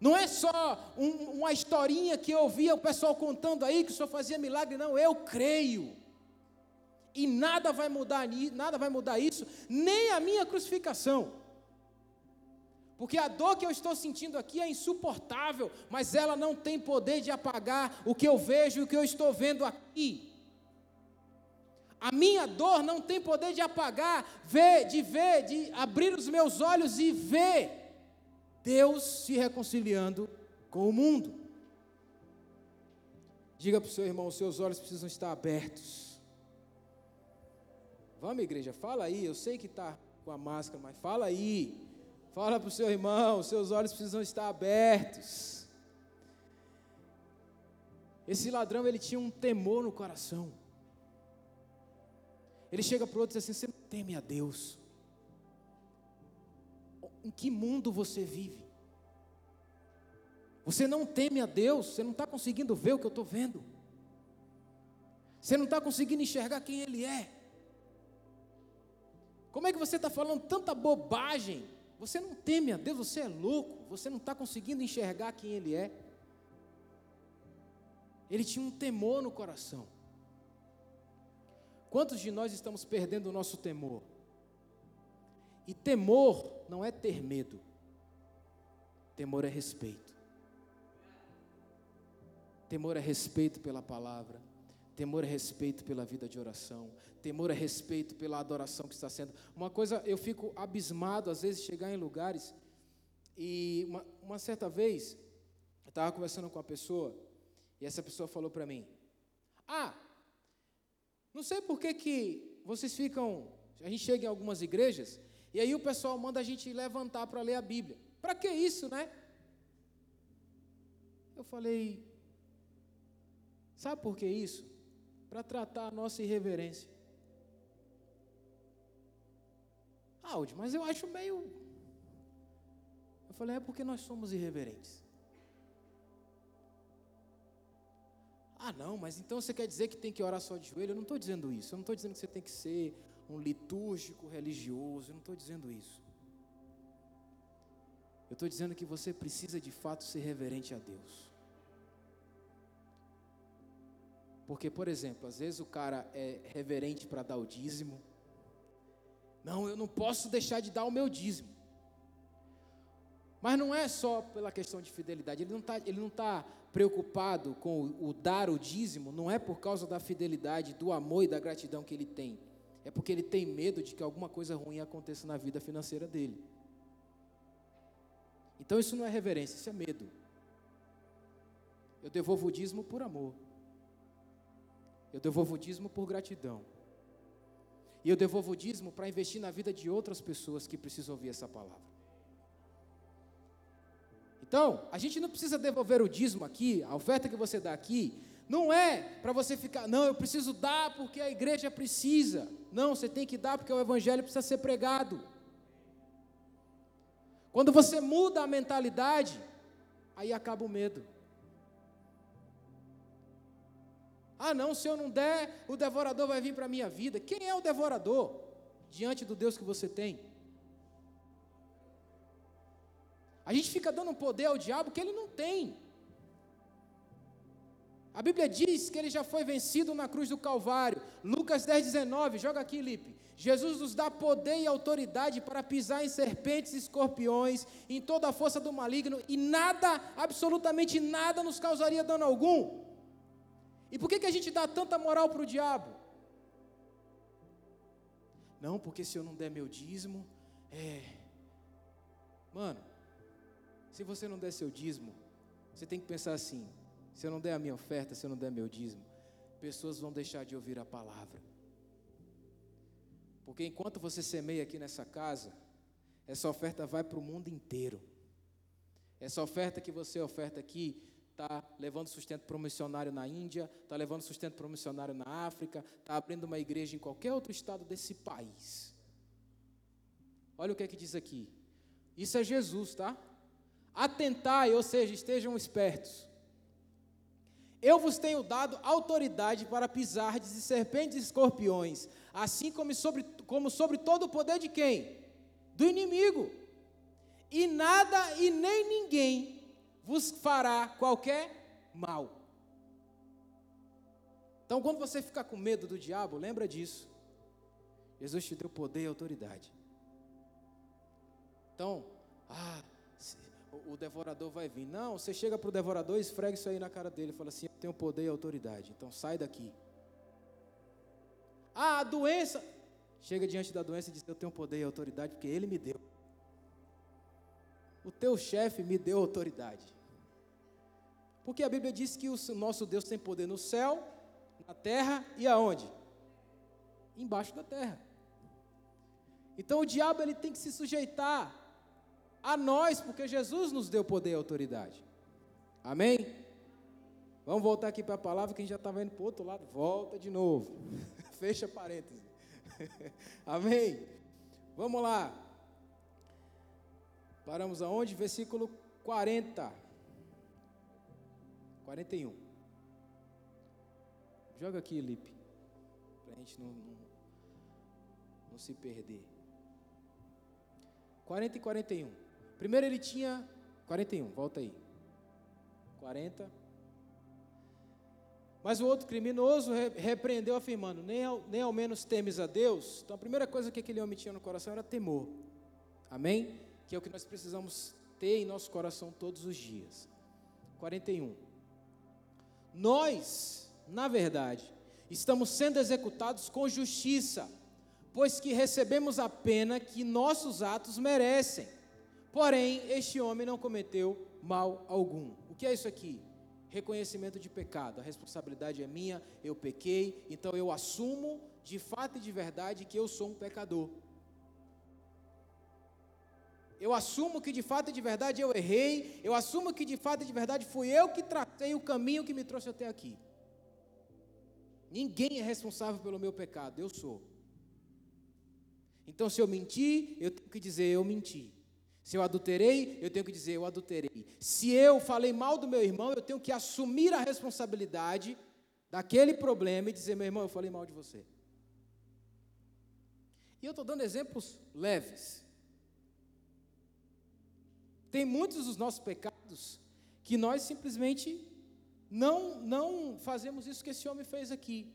Não é só um, uma historinha que eu ouvia o pessoal contando aí que o Senhor fazia milagre, não. Eu creio e nada vai mudar, nada vai mudar isso, nem a minha crucificação. Porque a dor que eu estou sentindo aqui é insuportável, mas ela não tem poder de apagar o que eu vejo e o que eu estou vendo aqui. A minha dor não tem poder de apagar, ver, de ver, de abrir os meus olhos e ver Deus se reconciliando com o mundo. Diga para o seu irmão: os seus olhos precisam estar abertos Vamos, igreja, fala aí. Eu sei que está com a máscara, mas fala aí. Fala para o seu irmão, seus olhos precisam estar abertos. Esse ladrão, ele tinha um temor no coração. Ele chega para o outro e diz assim: Você não teme a Deus? Em que mundo você vive? Você não teme a Deus, você não está conseguindo ver o que eu estou vendo. Você não está conseguindo enxergar quem Ele é. Como é que você está falando tanta bobagem? Você não teme a Deus, você é louco, você não está conseguindo enxergar quem Ele é. Ele tinha um temor no coração. Quantos de nós estamos perdendo o nosso temor? E temor não é ter medo, temor é respeito. Temor é respeito pela palavra, temor é respeito pela vida de oração, temor a respeito pela adoração que está sendo. Uma coisa, eu fico abismado, às vezes, chegar em lugares, e uma, uma certa vez, eu estava conversando com uma pessoa, e essa pessoa falou para mim: Ah, não sei por que, que vocês ficam. A gente chega em algumas igrejas, e aí o pessoal manda a gente levantar para ler a Bíblia. Para que isso, né? Eu falei, sabe por que isso? Para tratar a nossa irreverência. Áudio, mas eu acho meio. Eu falei, é porque nós somos irreverentes. Ah, não, mas então você quer dizer que tem que orar só de joelho? Eu não estou dizendo isso. Eu não estou dizendo que você tem que ser um litúrgico religioso. Eu não estou dizendo isso. Eu estou dizendo que você precisa de fato ser reverente a Deus. Porque, por exemplo, às vezes o cara é reverente para dar o dízimo, não, eu não posso deixar de dar o meu dízimo. Mas não é só pela questão de fidelidade, ele não está tá preocupado com o, o dar o dízimo, não é por causa da fidelidade, do amor e da gratidão que ele tem, é porque ele tem medo de que alguma coisa ruim aconteça na vida financeira dele. Então isso não é reverência, isso é medo. Eu devolvo o dízimo por amor. Eu devolvo o dízimo por gratidão. E eu devolvo o dízimo para investir na vida de outras pessoas que precisam ouvir essa palavra. Então, a gente não precisa devolver o dízimo aqui, a oferta que você dá aqui, não é para você ficar, não, eu preciso dar porque a igreja precisa. Não, você tem que dar porque o evangelho precisa ser pregado. Quando você muda a mentalidade, aí acaba o medo. Ah, não, se eu não der, o devorador vai vir para a minha vida. Quem é o devorador diante do Deus que você tem? A gente fica dando poder ao diabo que ele não tem. A Bíblia diz que ele já foi vencido na cruz do Calvário. Lucas 10, 19, joga aqui, Lipe. Jesus nos dá poder e autoridade para pisar em serpentes e escorpiões, em toda a força do maligno, e nada, absolutamente nada, nos causaria dano algum. E por que, que a gente dá tanta moral para o diabo? Não, porque se eu não der meu dízimo, é. Mano, se você não der seu dízimo, você tem que pensar assim: se eu não der a minha oferta, se eu não der meu dízimo, pessoas vão deixar de ouvir a palavra. Porque enquanto você semeia aqui nessa casa, essa oferta vai para o mundo inteiro. Essa oferta que você oferta aqui está levando sustento para um missionário na Índia, está levando sustento para um missionário na África, está abrindo uma igreja em qualquer outro estado desse país. Olha o que é que diz aqui. Isso é Jesus, tá? Atentai, ou seja, estejam espertos. Eu vos tenho dado autoridade para pisardes de serpentes e escorpiões, assim como sobre, como sobre todo o poder de quem? Do inimigo. E nada e nem ninguém vos fará qualquer mal. Então, quando você ficar com medo do diabo, lembra disso. Jesus te deu poder e autoridade. Então, ah, o, devorador vai vir. Não, você chega para o devorador e esfrega isso aí na cara dele. Fala assim: Eu tenho poder e autoridade, então sai daqui. Ah, a doença. Chega diante da doença e diz: Eu tenho poder e autoridade porque ele me deu. O teu chefe me deu autoridade. Porque a Bíblia diz que o nosso Deus tem poder no céu, na terra e aonde? Embaixo da terra. Então o diabo ele tem que se sujeitar a nós, porque Jesus nos deu poder e autoridade. Amém? Vamos voltar aqui para a palavra que a gente já estava indo para o outro lado. Volta de novo. Fecha parênteses. Amém? Vamos lá. Paramos aonde? Versículo 40. 41. Joga aqui, Lipe. Para a gente não, não, não se perder. 40 e 41. Primeiro ele tinha 41, volta aí. 40. Mas o outro criminoso repreendeu, afirmando: nem ao, nem ao menos temes a Deus. Então a primeira coisa que aquele homem tinha no coração era temor. Amém? Que é o que nós precisamos ter em nosso coração todos os dias. 41. Nós, na verdade, estamos sendo executados com justiça, pois que recebemos a pena que nossos atos merecem. Porém, este homem não cometeu mal algum. O que é isso aqui? Reconhecimento de pecado. A responsabilidade é minha, eu pequei, então eu assumo de fato e de verdade que eu sou um pecador. Eu assumo que de fato e de verdade eu errei, eu assumo que de fato e de verdade fui eu que tratei o caminho que me trouxe até aqui. Ninguém é responsável pelo meu pecado, eu sou. Então, se eu mentir, eu tenho que dizer eu menti. Se eu adulterei, eu tenho que dizer eu adulterei. Se eu falei mal do meu irmão, eu tenho que assumir a responsabilidade daquele problema e dizer, meu irmão, eu falei mal de você. E eu estou dando exemplos leves. Tem muitos dos nossos pecados que nós simplesmente não, não fazemos isso que esse homem fez aqui.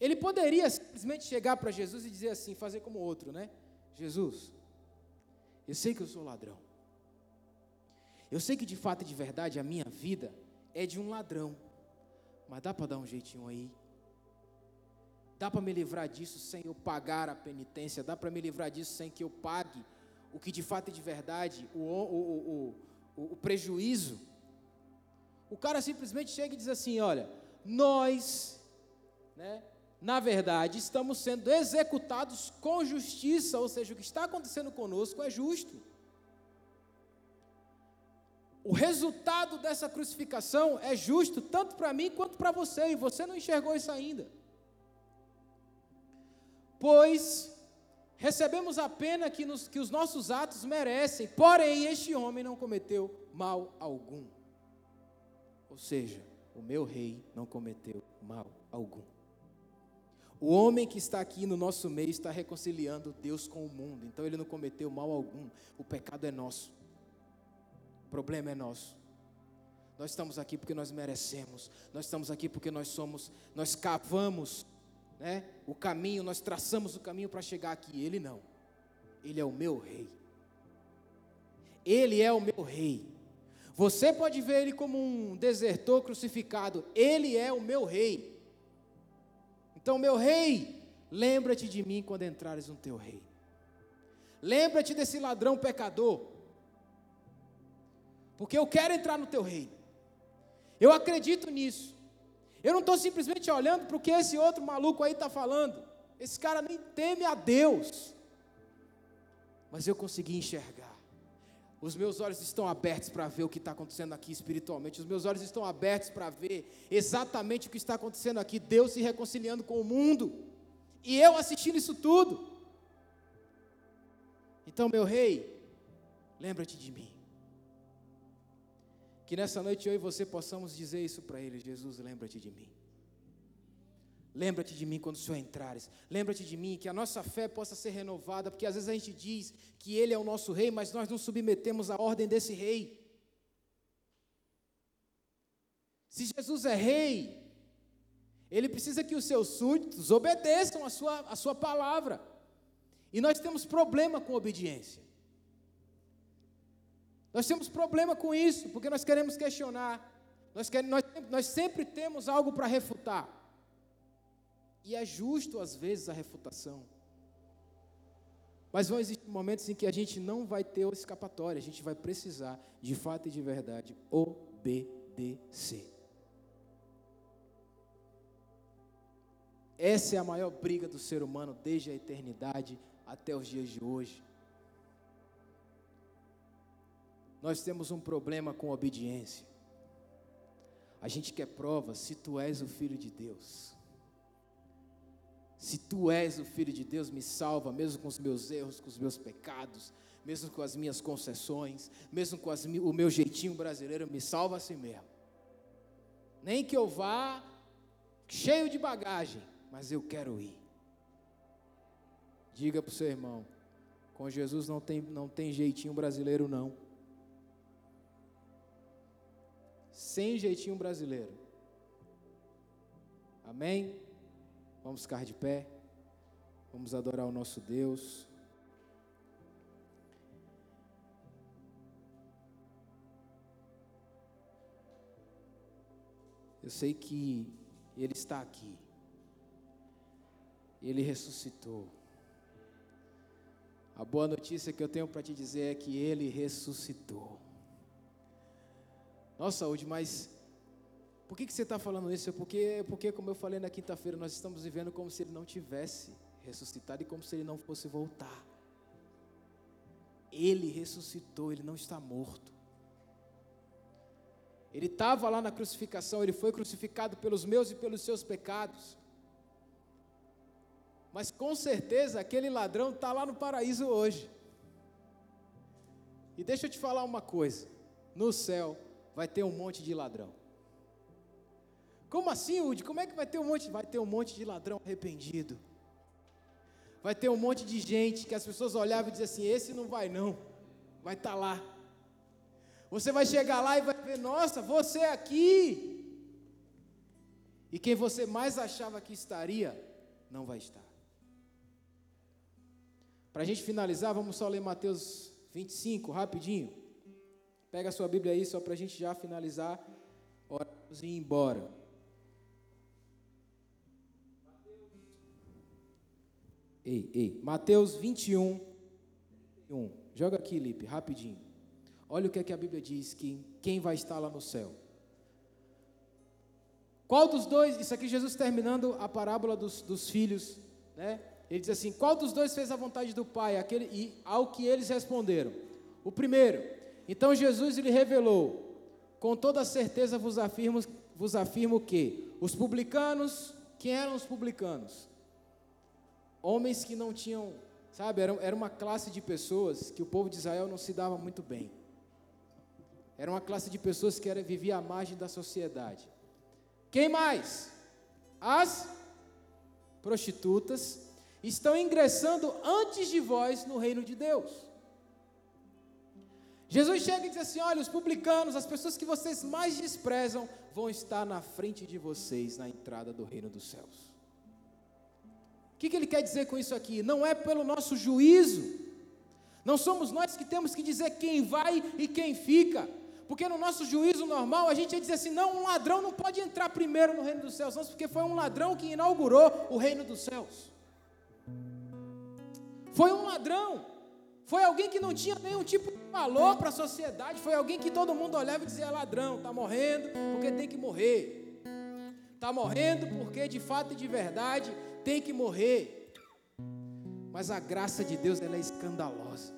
Ele poderia simplesmente chegar para Jesus e dizer assim, fazer como outro, né? Jesus, eu sei que eu sou ladrão. Eu sei que de fato e de verdade a minha vida é de um ladrão. Mas dá para dar um jeitinho aí? Dá para me livrar disso sem eu pagar a penitência? Dá para me livrar disso sem que eu pague o que de fato é de verdade, o, o, o, o, prejuízo, o cara simplesmente chega e diz assim: olha, nós, né, na verdade, estamos sendo executados com justiça, ou seja, o que está acontecendo conosco é justo. O resultado dessa crucificação é justo tanto para mim quanto para você, e você não enxergou isso ainda. Pois recebemos a pena que, nos, que os nossos atos merecem, porém este homem não cometeu mal algum. Ou seja, o meu rei não cometeu mal algum. O homem que está aqui no nosso meio está reconciliando Deus com o mundo, então ele não cometeu mal algum. O pecado é nosso. O problema é nosso. Nós estamos aqui porque nós merecemos. Nós estamos aqui porque nós somos, nós cavamos né, o caminho, nós traçamos o caminho para chegar aqui. Ele não. Ele é o meu rei. Ele é o meu rei. Você pode ver ele como um desertor crucificado. Ele é o meu rei. Então, meu rei, lembra-te de mim quando entrares no teu rei. Lembra-te desse ladrão pecador. Porque eu quero entrar no teu reino. Eu acredito nisso. Eu não estou simplesmente olhando para o que esse outro maluco aí está falando. Esse cara nem teme a Deus. Mas eu consegui enxergar. Os meus olhos estão abertos para ver o que está acontecendo aqui espiritualmente. Os meus olhos estão abertos para ver exatamente o que está acontecendo aqui. Deus se reconciliando com o mundo. E eu assistindo isso tudo. Então, meu rei, lembra-te de mim. Que nessa noite eu e você possamos dizer isso para Ele: Jesus, lembra-te de mim. Lembra-te de mim quando o Senhor entrares. Lembra-te de mim, que a nossa fé possa ser renovada, porque às vezes a gente diz que Ele é o nosso rei, mas nós não submetemos à ordem desse rei. Se Jesus é rei, Ele precisa que os seus súditos obedeçam a sua, a sua palavra. E nós temos problema com obediência. Nós temos problema com isso, porque nós queremos questionar. Nós, queremos, nós, nós sempre temos algo para refutar. E é justo, às vezes, a refutação. Mas vão existir momentos em que a gente não vai ter escapatória, a gente vai precisar, de fato e de verdade, obedecer. Essa é a maior briga do ser humano desde a eternidade até os dias de hoje. Nós temos um problema com obediência. A gente quer prova se tu és o filho de Deus. Se tu és o filho de Deus, me salva, mesmo com os meus erros, com os meus pecados, mesmo com as minhas concessões, mesmo com as, o meu jeitinho brasileiro, me salva assim mesmo. Nem que eu vá cheio de bagagem, mas eu quero ir. Diga para o seu irmão: com Jesus não tem, não tem jeitinho brasileiro, não. Sem jeitinho brasileiro. Amém? Vamos ficar de pé. Vamos adorar o nosso Deus. Eu sei que Ele está aqui. Ele ressuscitou. A boa notícia que eu tenho para te dizer é que Ele ressuscitou. Nossa, saúde, mas por que, que você está falando isso? É porque, porque, como eu falei na quinta-feira, nós estamos vivendo como se ele não tivesse ressuscitado e como se ele não fosse voltar. Ele ressuscitou, ele não está morto. Ele estava lá na crucificação, ele foi crucificado pelos meus e pelos seus pecados. Mas com certeza aquele ladrão está lá no paraíso hoje. E deixa eu te falar uma coisa: no céu, vai ter um monte de ladrão. Como assim, Udi? Como é que vai ter um monte? Vai ter um monte de ladrão arrependido. Vai ter um monte de gente que as pessoas olhavam e diziam assim: esse não vai não, vai estar tá lá. Você vai chegar lá e vai ver, nossa, você é aqui. E quem você mais achava que estaria, não vai estar. Para a gente finalizar, vamos só ler Mateus 25, rapidinho. Pega a sua Bíblia aí, só para a gente já finalizar, oramos e ir embora. Ei, ei, Mateus 21, 1. Joga aqui, Lipe, rapidinho. Olha o que, é que a Bíblia diz: que quem vai estar lá no céu. Qual dos dois, isso aqui Jesus terminando a parábola dos, dos filhos, né? Ele diz assim: qual dos dois fez a vontade do Pai? Aquele, e ao que eles responderam: o primeiro. Então Jesus lhe revelou: com toda certeza vos afirmo, vos afirmo que os publicanos, quem eram os publicanos? Homens que não tinham, sabe, era, era uma classe de pessoas que o povo de Israel não se dava muito bem. Era uma classe de pessoas que era, vivia à margem da sociedade. Quem mais? As prostitutas estão ingressando antes de vós no reino de Deus. Jesus chega e diz assim: Olha, os publicanos, as pessoas que vocês mais desprezam, vão estar na frente de vocês na entrada do reino dos céus. O que, que ele quer dizer com isso aqui? Não é pelo nosso juízo, não somos nós que temos que dizer quem vai e quem fica. Porque no nosso juízo normal a gente ia dizer assim: não, um ladrão não pode entrar primeiro no reino dos céus, não, porque foi um ladrão que inaugurou o reino dos céus. Foi um ladrão, foi alguém que não tinha nenhum tipo de valor para a sociedade, foi alguém que todo mundo olhava e dizia: é ladrão, está morrendo porque tem que morrer, está morrendo porque de fato e de verdade tem que morrer. Mas a graça de Deus ela é escandalosa.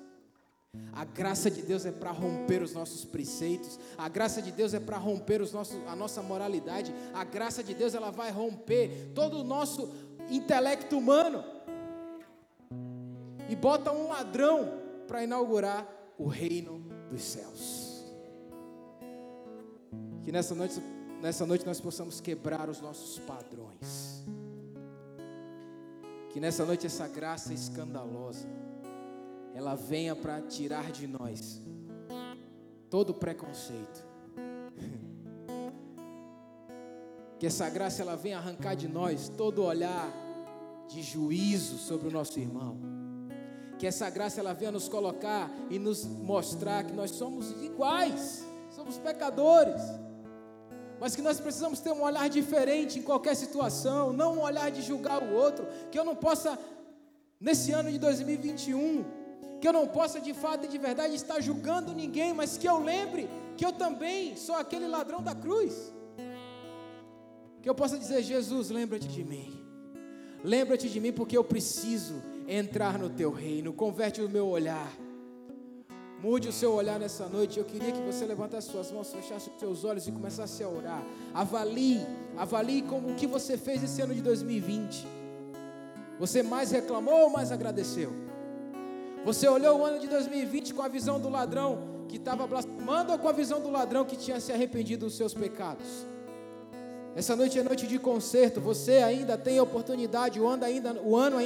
A graça de Deus é para romper os nossos preceitos. A graça de Deus é para romper os nossos, a nossa moralidade. A graça de Deus ela vai romper todo o nosso intelecto humano. E bota um ladrão para inaugurar o reino dos céus. Que nessa noite, nessa noite nós possamos quebrar os nossos padrões. Que nessa noite essa graça escandalosa ela venha para tirar de nós todo preconceito. Que essa graça ela venha arrancar de nós todo olhar de juízo sobre o nosso irmão. Que essa graça ela venha nos colocar e nos mostrar que nós somos iguais, somos pecadores. Mas que nós precisamos ter um olhar diferente em qualquer situação, não um olhar de julgar o outro, que eu não possa nesse ano de 2021 que eu não possa de fato e de verdade estar julgando ninguém, mas que eu lembre que eu também sou aquele ladrão da cruz. Que eu possa dizer: Jesus, lembra-te de mim. Lembra-te de mim porque eu preciso entrar no teu reino. Converte o meu olhar. Mude o seu olhar nessa noite. Eu queria que você levantasse suas mãos, fechasse os seus olhos e começasse a orar. Avalie, avalie como o que você fez esse ano de 2020. Você mais reclamou ou mais agradeceu? Você olhou o ano de 2020 com a visão do ladrão que estava blasfemando ou com a visão do ladrão que tinha se arrependido dos seus pecados? Essa noite é noite de conserto. Você ainda tem oportunidade, o ano ainda, o ano ainda